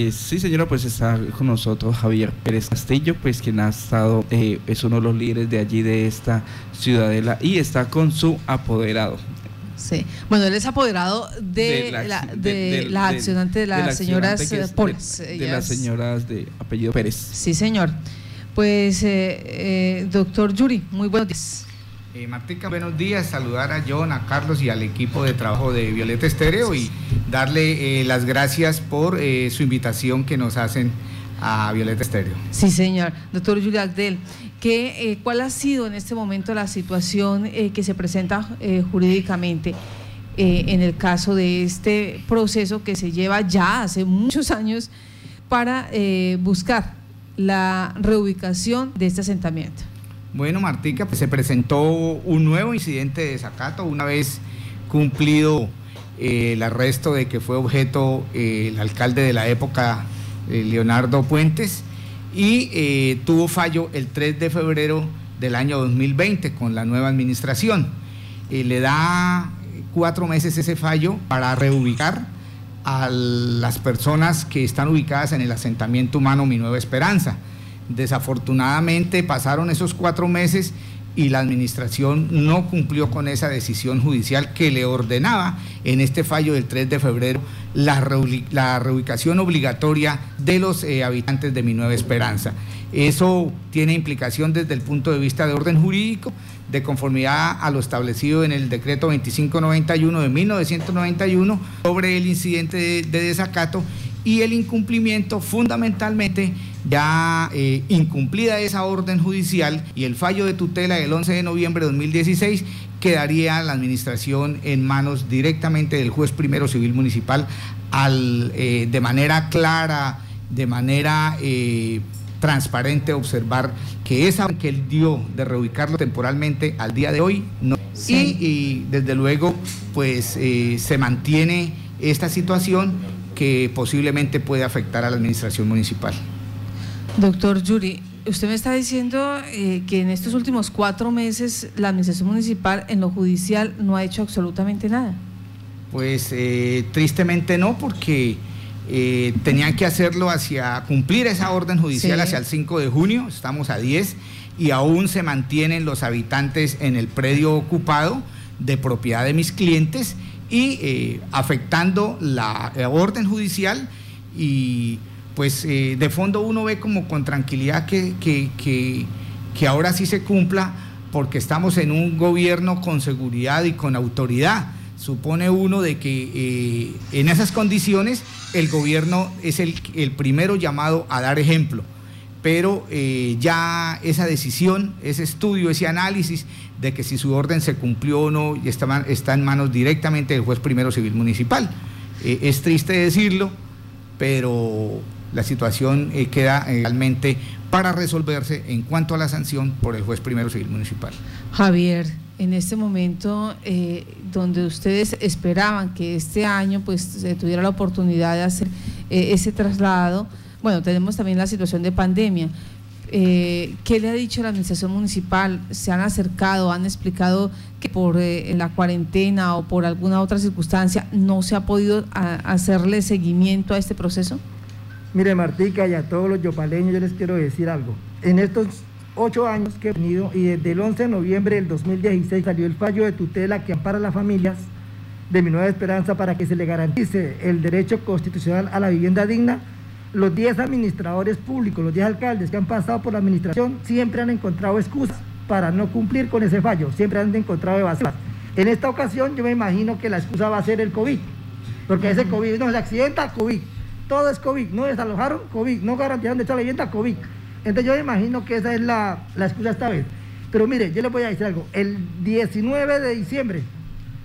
Eh, sí, señora, pues está con nosotros Javier Pérez Castillo, pues quien ha estado, eh, es uno de los líderes de allí, de esta ciudadela, y está con su apoderado. Sí, bueno, él es apoderado de, la, de, las accionantes de las señoras Polas. De, las señoras de apellido Pérez. Sí, señor. Pues, eh, doctor Yuri, muy buenos días. Eh, Martica, buenos días. Saludar a John, a Carlos y al equipo de trabajo de Violeta Estéreo y darle eh, las gracias por eh, su invitación que nos hacen a Violeta Estéreo. Sí, señor. Doctor Julio Agdel, ¿qué, ¿cuál ha sido en este momento la situación que se presenta jurídicamente? en el caso de este proceso que se lleva ya hace muchos años para buscar la reubicación de este asentamiento. Bueno, Martica, pues se presentó un nuevo incidente de desacato una vez cumplido eh, el arresto de que fue objeto eh, el alcalde de la época, eh, Leonardo Puentes, y tuvo fallo el 3 de febrero del año 2020 con la nueva administración. le da cuatro meses ese fallo para reubicar a las personas que están ubicadas en el asentamiento humano Mi Nueva Esperanza. Desafortunadamente pasaron esos cuatro meses y la administración no cumplió con esa decisión judicial que le ordenaba en este fallo del 3 de febrero la, reubicación obligatoria de los eh, habitantes de Mi Nueva Esperanza. Eso tiene implicación desde el punto de vista de orden jurídico, de conformidad a lo establecido en el decreto 2591 de 1991 sobre el incidente de desacato y el incumplimiento fundamentalmente ya eh, incumplida esa orden judicial y el fallo de tutela del 11 de noviembre de 2016 quedaría la administración en manos directamente del juez primero civil municipal al eh, de manera clara, de manera eh, transparente observar que esa que él dio de reubicarlo temporalmente al día de hoy no y, y, desde luego pues se mantiene esta situación que posiblemente puede afectar a la administración municipal. Doctor Yuri, usted me está diciendo eh, que en estos últimos cuatro meses la administración municipal en lo judicial no ha hecho absolutamente nada. Pues eh, tristemente no, porque eh, tenían que hacerlo hacia cumplir esa orden judicial hacia el 5 de junio, estamos a 10 y aún se mantienen los habitantes en el predio ocupado de propiedad de mis clientes y eh, afectando la, orden judicial y pues eh, de fondo uno ve como con tranquilidad que, que, ahora sí se cumpla porque estamos en un gobierno con seguridad y con autoridad. Supone uno de que eh, en esas condiciones el gobierno es el, el primero llamado a dar ejemplo pero eh, ya esa decisión, ese estudio, ese análisis de que si su orden se cumplió o no, está, está en manos directamente del juez primero civil municipal. Eh, es triste decirlo, pero la situación eh, queda realmente para resolverse en cuanto a la sanción por el juez primero civil municipal. Javier, en este momento donde ustedes esperaban que este año pues se tuviera la oportunidad de hacer ese traslado, bueno, tenemos también la situación de pandemia. Eh, ¿Qué le ha dicho la administración municipal? ¿Se han acercado, han explicado que por eh, la cuarentena o por alguna otra circunstancia no se ha podido hacerle seguimiento a este proceso? Mire, Martica, y a todos los yopaleños yo les quiero decir algo. En estos ocho años que he venido y desde el 11 de noviembre del 2016 salió el fallo de tutela que ampara a las familias de mi nueva esperanza para que se le garantice el derecho constitucional a la vivienda digna los 10 administradores públicos, los 10 alcaldes que han pasado por la administración, siempre han encontrado excusas para no cumplir con ese fallo, siempre han encontrado evasivas. En esta ocasión yo me imagino que la excusa va a ser el COVID, porque ese COVID no se accidenta, COVID, todo es COVID, no desalojaron, COVID, no garantizaron de esta vivienda, COVID. Entonces yo me imagino que esa es la, la excusa esta vez. Pero mire, yo le voy a decir algo, el 19 de diciembre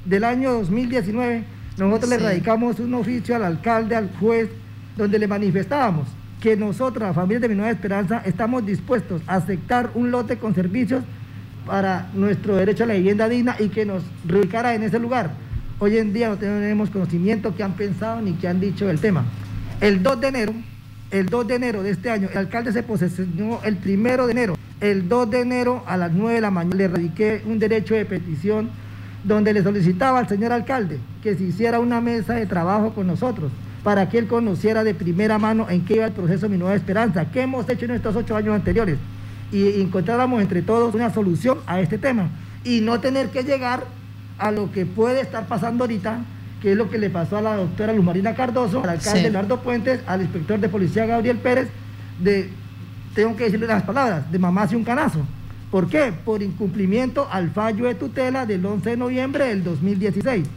del año 2019, nosotros le radicamos un oficio al alcalde, al juez, donde le manifestábamos que nosotros, la familia de Mi Nueva Esperanza, estamos dispuestos a aceptar un lote con servicios para nuestro derecho a la vivienda digna y que nos reubicara en ese lugar. Hoy en día no tenemos conocimiento que han pensado ni que han dicho del tema. El 2 de enero, el 2 de enero de este año, el alcalde se posesionó el 1 de enero. El 2 de enero a las 9 de la mañana le radiqué un derecho de petición donde le solicitaba al señor alcalde que se hiciera una mesa de trabajo con nosotros para que él conociera de primera mano en qué iba el proceso Mi Nueva Esperanza, qué hemos hecho en estos ocho años anteriores y encontráramos entre todos una solución a este tema y no tener que llegar a lo que puede estar pasando ahorita, que es lo que le pasó a la doctora Luz Marina Cardoso, al alcalde Leonardo Puentes, al inspector de policía Gabriel Pérez, de, tengo que decirle las palabras, de mamá hace un canazo. ¿Por qué? Por incumplimiento al fallo de tutela del 11 de noviembre del 2016.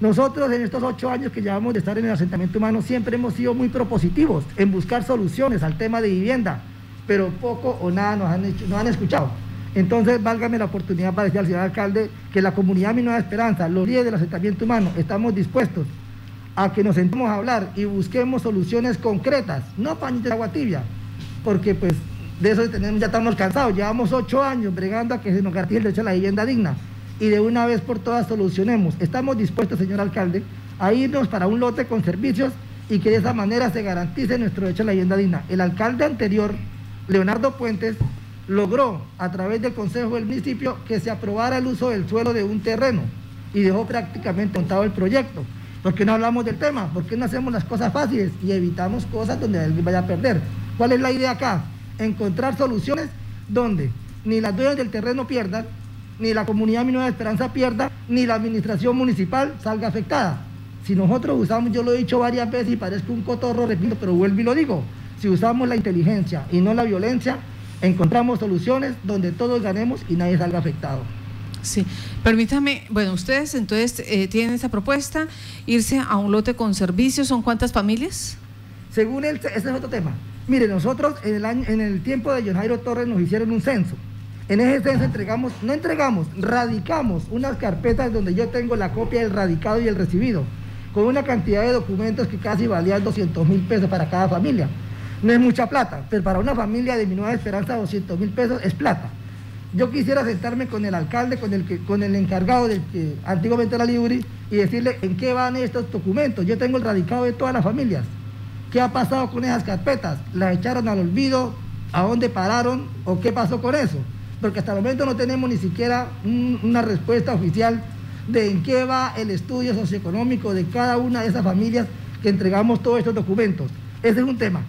Nosotros en estos ocho años que llevamos de estar en el asentamiento humano siempre hemos sido muy propositivos en buscar soluciones al tema de vivienda, pero poco o nada nos han, hecho, nos han escuchado. Entonces, válgame la oportunidad para decir al señor alcalde que la comunidad Mi Nueva Esperanza, los líderes del asentamiento humano, estamos dispuestos a que nos sentemos a hablar y busquemos soluciones concretas, no pañitos de agua tibia, porque pues de eso ya estamos cansados, llevamos ocho años bregando a que se nos garantice el derecho a la vivienda digna y de una vez por todas solucionemos. Estamos dispuestos, señor alcalde, a irnos para un lote con servicios y que de esa manera se garantice nuestro derecho a la vivienda digna. El alcalde anterior, Leonardo Puentes, logró a través del Consejo del Municipio que se aprobara el uso del suelo de un terreno y dejó prácticamente montado el proyecto. ¿Por qué no hablamos del tema? ¿Por qué no hacemos las cosas fáciles y evitamos cosas donde alguien vaya a perder? ¿Cuál es la idea acá? Encontrar soluciones donde ni las dueñas del terreno pierdan, ni la comunidad Mi Nueva Esperanza pierda, ni la administración municipal salga afectada. Si nosotros usamos, yo lo he dicho varias veces y parezco un cotorro, repito, pero vuelvo y lo digo, si usamos la inteligencia y no la violencia, encontramos soluciones donde todos ganemos y nadie salga afectado. Sí, permítame, bueno, ustedes entonces eh, tienen esa propuesta, irse a un lote con servicios, ¿son cuántas familias? Según el, ese es otro tema. Mire, nosotros en el, año, en el tiempo de John Jairo Torres nos hicieron un censo. En ese censo entregamos, no entregamos, radicamos unas carpetas donde yo tengo la copia del radicado y el recibido, con una cantidad de documentos que casi valían 200 mil pesos para cada familia. No es mucha plata, pero para una familia de mi nueva esperanza 200 mil pesos es plata. Yo quisiera sentarme con el alcalde, con el, que, con el encargado del que antiguamente era Libri y decirle en qué van estos documentos. Yo tengo el radicado de todas las familias. ¿Qué ha pasado con esas carpetas? ¿Las echaron al olvido? ¿A dónde pararon? ¿O qué pasó con eso? Porque hasta el momento no tenemos ni siquiera una respuesta oficial de en qué va el estudio socioeconómico de cada una de esas familias que entregamos todos estos documentos. Ese es un tema.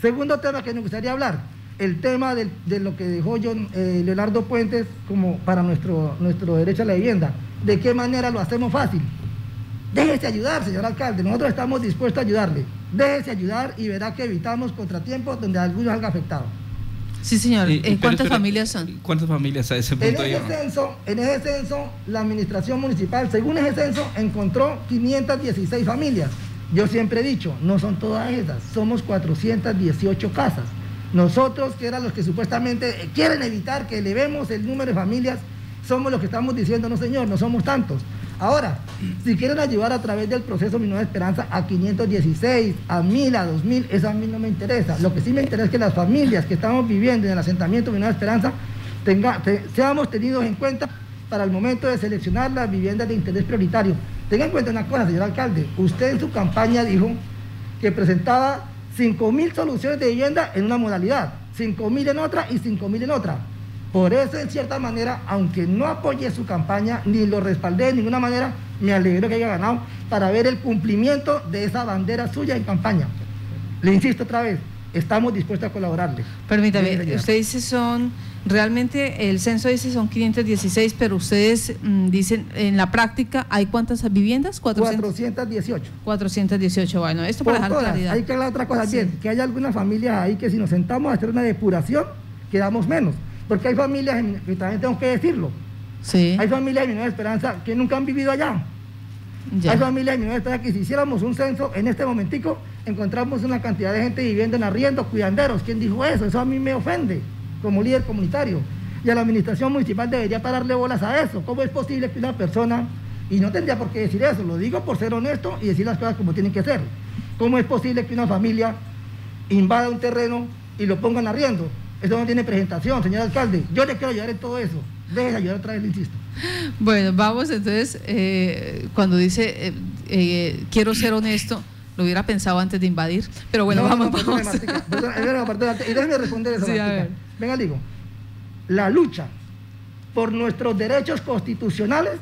Segundo tema que nos gustaría hablar, el tema de, lo que dejó eh, Leonardo Puentes como para nuestro, nuestro derecho a la vivienda. ¿De qué manera lo hacemos fácil? Déjese ayudar, señor alcalde, nosotros estamos dispuestos a ayudarle. Déjese ayudar y verá que evitamos contratiempos donde alguno salga afectado. Sí, señor. ¿Y, ¿Cuántas familias son? ¿Cuántas familias a ese punto? En ese, censo, en ese censo, la administración municipal, según ese censo, encontró 516 familias. Yo siempre he dicho, no son todas esas, somos 418 casas. Nosotros, que eran los que supuestamente quieren evitar que elevemos el número de familias, somos los que estamos diciendo, no señor, no somos tantos. Ahora, si quieren ayudar a través del proceso Mi Nueva Esperanza a 516, a 1000, a 2000, eso a mí no me interesa. Lo que sí me interesa es que las familias que estamos viviendo en el asentamiento Mi Nueva Esperanza seamos tenidos en cuenta para el momento de seleccionar las viviendas de interés prioritario. Tenga en cuenta una cosa, señor alcalde. Usted en su campaña dijo que presentaba 5.000 soluciones de vivienda en una modalidad, 5.000 en otra y 5.000 en otra. Por eso, en cierta manera, aunque no apoye su campaña ni lo respaldé de ninguna manera, me alegro que haya ganado para ver el cumplimiento de esa bandera suya en campaña. Le insisto otra vez, estamos dispuestos a colaborarle. Permítame, usted dice son Realmente el censo dice son 516, pero ustedes mm, dicen en la práctica hay cuántas viviendas? 418. 418, bueno, esto para dejar claridad. Hay que hablar otra cosa bien, que hay algunas familias ahí que si nos sentamos a hacer una depuración, quedamos menos. Porque hay familias, que también tengo que decirlo, sí. hay familias de mi esperanza que nunca han vivido allá. Hay familias de mi esperanza que si hiciéramos un censo en este momentico, encontramos una cantidad de gente viviendo en arriendo, cuidanderos. ¿Quién dijo eso? Eso a mí me ofende como líder comunitario. Y a la administración municipal debería pararle bolas a eso. ¿Cómo es posible que una persona, y no tendría por qué decir eso, lo digo por ser honesto y decir las cosas como tienen que ser. ¿Cómo es posible que una familia invada un terreno y lo pongan arriendo? Eso no tiene presentación, señor alcalde. Yo le quiero ayudar en todo eso. Deje ayudar otra vez, le insisto. Bueno, vamos entonces, eh, cuando dice eh, eh, quiero ser honesto, lo hubiera pensado antes de invadir, pero bueno, vamos, no, vamos. y déjeme responder eso. Venga, digo, la lucha por nuestros derechos constitucionales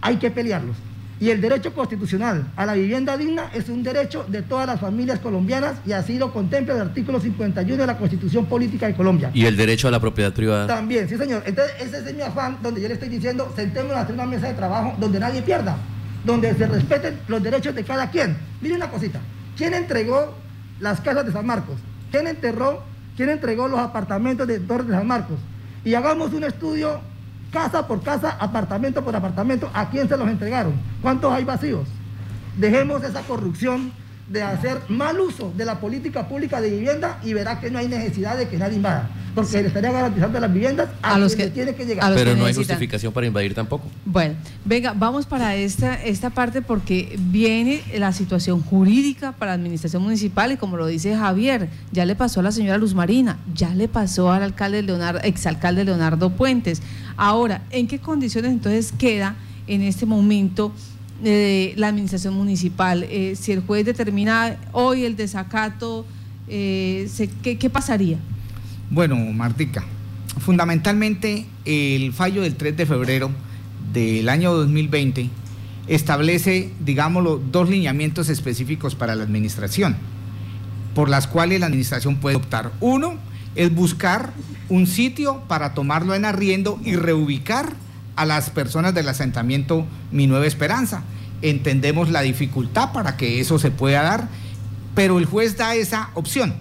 hay que pelearlos. Y el derecho constitucional a la vivienda digna es un derecho de todas las familias colombianas y así lo contempla el artículo 51 de la Constitución Política de Colombia. ¿Y el derecho a la propiedad privada? También, sí señor. Entonces ese es mi afán donde yo le estoy diciendo, sentémonos a hacer una mesa de trabajo donde nadie pierda, donde se respeten los derechos de cada quien. Mire una cosita, ¿quién entregó las casas de San Marcos? ¿Quién enterró, quién entregó los apartamentos de Torres de San Marcos? Y hagamos un estudio casa por casa, apartamento por apartamento, ¿a quién se los entregaron? ¿Cuántos hay vacíos? Dejemos esa corrupción de hacer mal uso de la política pública de vivienda y verá que no hay necesidad de que nadie invada, porque le estaría garantizando las viviendas a, los que tiene que llegar. Pero no hay justificación para invadir tampoco. Bueno, venga, vamos para esta, esta parte porque viene la situación jurídica para la administración municipal y como lo dice Javier, ya le pasó a la señora Luz Marina, ya le pasó al alcalde Leonardo, exalcalde Leonardo Puentes. Ahora, ¿en qué condiciones entonces queda en este momento? De la administración municipal. Eh, si el juez determina hoy el desacato, eh, ¿qué, pasaría? Bueno, Martica, fundamentalmente el fallo del 3 de febrero del año 2020 establece, digámoslo, dos lineamientos específicos para la administración, por las cuales la administración puede optar. Uno es buscar un sitio para tomarlo en arriendo y reubicar a las personas del asentamiento Mi Nueva Esperanza. Entendemos la dificultad para que eso se pueda dar, pero el juez da esa opción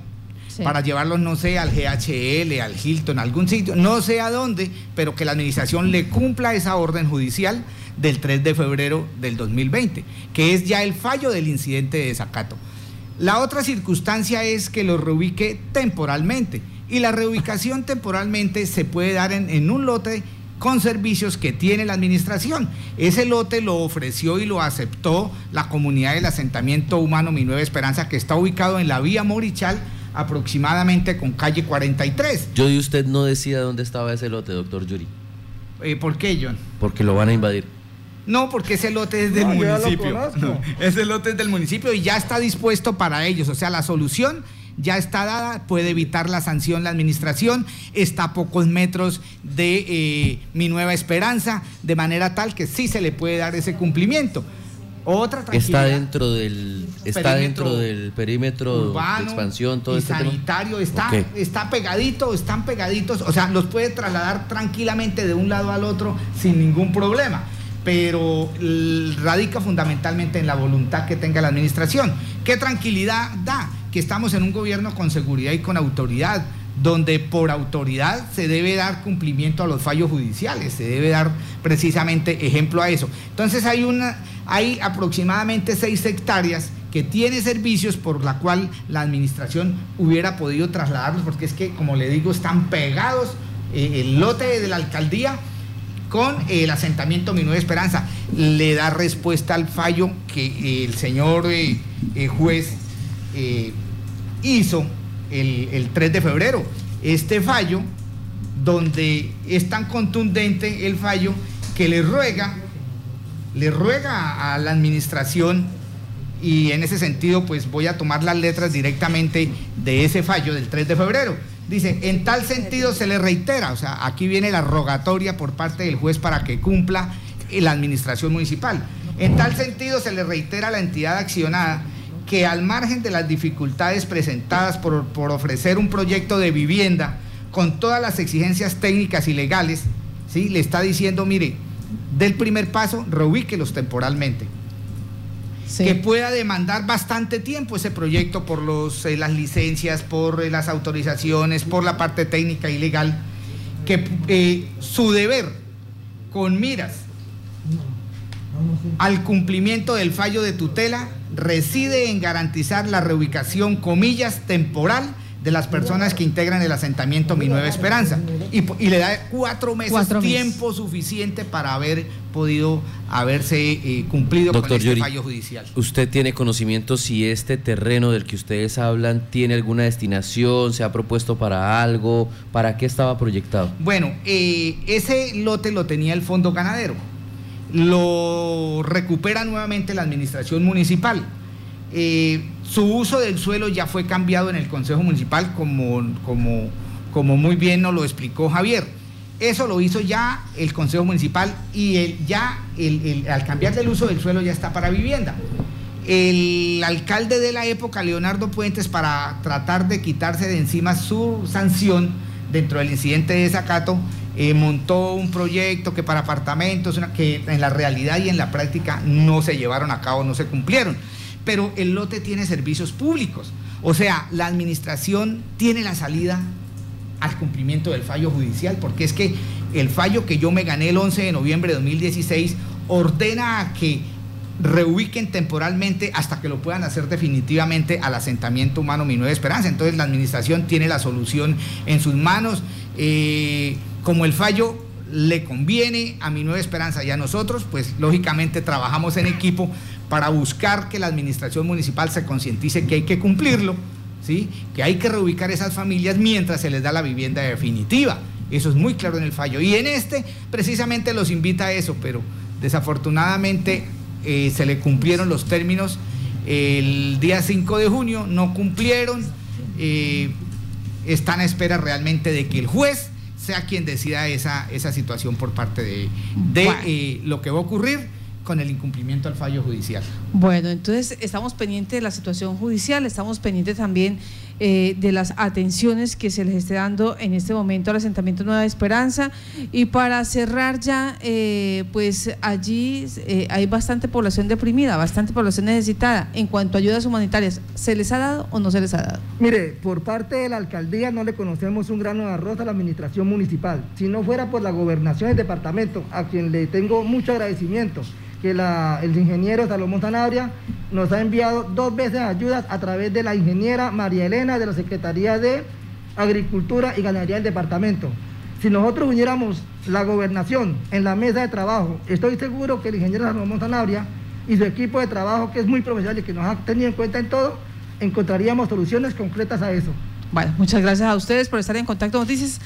para llevarlos, no sé, al GHL, al Hilton, a algún sitio, no sé a dónde, pero que la administración le cumpla esa orden judicial del 3 de febrero del 2020, que es ya el fallo del incidente de desacato. La otra circunstancia es que lo reubique temporalmente y la reubicación temporalmente se puede dar en, en un lote con servicios que tiene la administración. Ese lote lo ofreció y lo aceptó la comunidad del asentamiento humano Mi Nueva Esperanza, que está ubicado en la vía Morichal, aproximadamente con calle 43. Yo y usted no decía dónde estaba ese lote, doctor Yuri. Eh, ¿Por qué, John? Porque lo van a invadir. No, porque ese lote es del municipio. ese lote es del municipio y ya está dispuesto para ellos. O sea, la solución ya está dada, puede evitar la sanción la administración, está a pocos metros de eh, mi nueva esperanza, de manera tal que sí se le puede dar ese cumplimiento. Otra está dentro del está dentro del perímetro de expansión todo y este sanitario está está pegadito están pegaditos o sea los puede trasladar tranquilamente de un lado al otro sin ningún problema pero radica fundamentalmente en la voluntad que tenga la administración. Qué tranquilidad da que estamos en un gobierno con seguridad y con autoridad, donde por autoridad se debe dar cumplimiento a los fallos judiciales, se debe dar precisamente ejemplo a eso. Entonces hay una, hay aproximadamente seis hectáreas que tiene servicios por la cual la administración hubiera podido trasladarlos, porque es que, como le digo, están pegados eh, el lote de la alcaldía con el asentamiento Mi Esperanza. Le da respuesta al fallo que el señor eh, eh, juez eh, hizo el, 3 de febrero. Este fallo, donde es tan contundente el fallo que le ruega, le ruega a la administración y en ese sentido pues voy a tomar las letras directamente de ese fallo del 3 de febrero. Dice, en tal sentido se le reitera, o sea, aquí viene la rogatoria por parte del juez para que cumpla la administración municipal. En tal sentido se le reitera a la entidad accionada que al margen de las dificultades presentadas por, ofrecer un proyecto de vivienda con todas las exigencias técnicas y legales, ¿sí? le está diciendo, mire, del primer paso, reubíquelos temporalmente. Que pueda demandar bastante tiempo ese proyecto por los, eh, las licencias, por eh, las autorizaciones, por la parte técnica y legal. Que eh, su deber, con miras al cumplimiento del fallo de tutela reside en garantizar la reubicación, comillas, temporal de las personas que integran el asentamiento Mi Nueva Esperanza. Y, le da cuatro meses, tiempo suficiente para haber podido haberse eh, cumplido con este fallo judicial. ¿Usted tiene conocimiento si este terreno del que ustedes hablan tiene alguna destinación, se ha propuesto para algo, para qué estaba proyectado? Bueno, eh, ese lote lo tenía el Fondo Ganadero lo recupera nuevamente la administración municipal. Eh, su uso del suelo ya fue cambiado en el Consejo Municipal, como, como, como muy bien nos lo explicó Javier. Eso lo hizo ya el Consejo Municipal y el, ya el, al cambiar el uso del suelo ya está para vivienda. El alcalde de la época, Leonardo Puentes, para tratar de quitarse de encima su sanción dentro del incidente de desacato, eh, montó un proyecto que para apartamentos, que en la realidad y en la práctica no se llevaron a cabo, no se cumplieron. Pero el lote tiene servicios públicos. O sea, la administración tiene la salida al cumplimiento del fallo judicial, porque es que el fallo que yo me gané el 11 de noviembre de 2016 ordena a que reubiquen temporalmente hasta que lo puedan hacer definitivamente al asentamiento humano Mi Nueva Esperanza. Entonces la administración tiene la solución en sus manos. Eh, como el fallo le conviene a Mi Nueva Esperanza y a nosotros, pues lógicamente trabajamos en equipo para buscar que la administración municipal se concientice que hay que cumplirlo, ¿sí? que hay que reubicar esas familias mientras se les da la vivienda definitiva. Eso es muy claro en el fallo. Y en este precisamente los invita a eso, pero desafortunadamente eh, se le cumplieron los términos el día 5 de junio, no cumplieron, eh, están a espera realmente de que el juez sea quien decida esa, esa situación por parte de, de eh, lo que va a ocurrir con el incumplimiento al fallo judicial. Bueno, entonces estamos pendientes de la situación judicial, estamos pendientes también eh, de las atenciones que se les esté dando en este momento al asentamiento Nueva Esperanza. Y para cerrar ya, eh, pues allí eh, hay bastante población deprimida, bastante población necesitada. En cuanto a ayudas humanitarias, ¿se les ha dado o no se les ha dado? Mire, por parte de la alcaldía no le conocemos un grano de arroz a la administración municipal. Si no fuera por la gobernación del departamento, a quien le tengo mucho agradecimiento que el ingeniero Salomón Sanabria nos ha enviado dos veces ayudas a través de la ingeniera María Elena de la Secretaría de Agricultura y Ganadería del departamento. Si nosotros uniéramos la gobernación en la mesa de trabajo, estoy seguro que el ingeniero Salomón Sanabria y su equipo de trabajo, que es muy profesional y que nos ha tenido en cuenta en todo, encontraríamos soluciones concretas a eso. Bueno, muchas gracias a ustedes por estar en contacto noticias.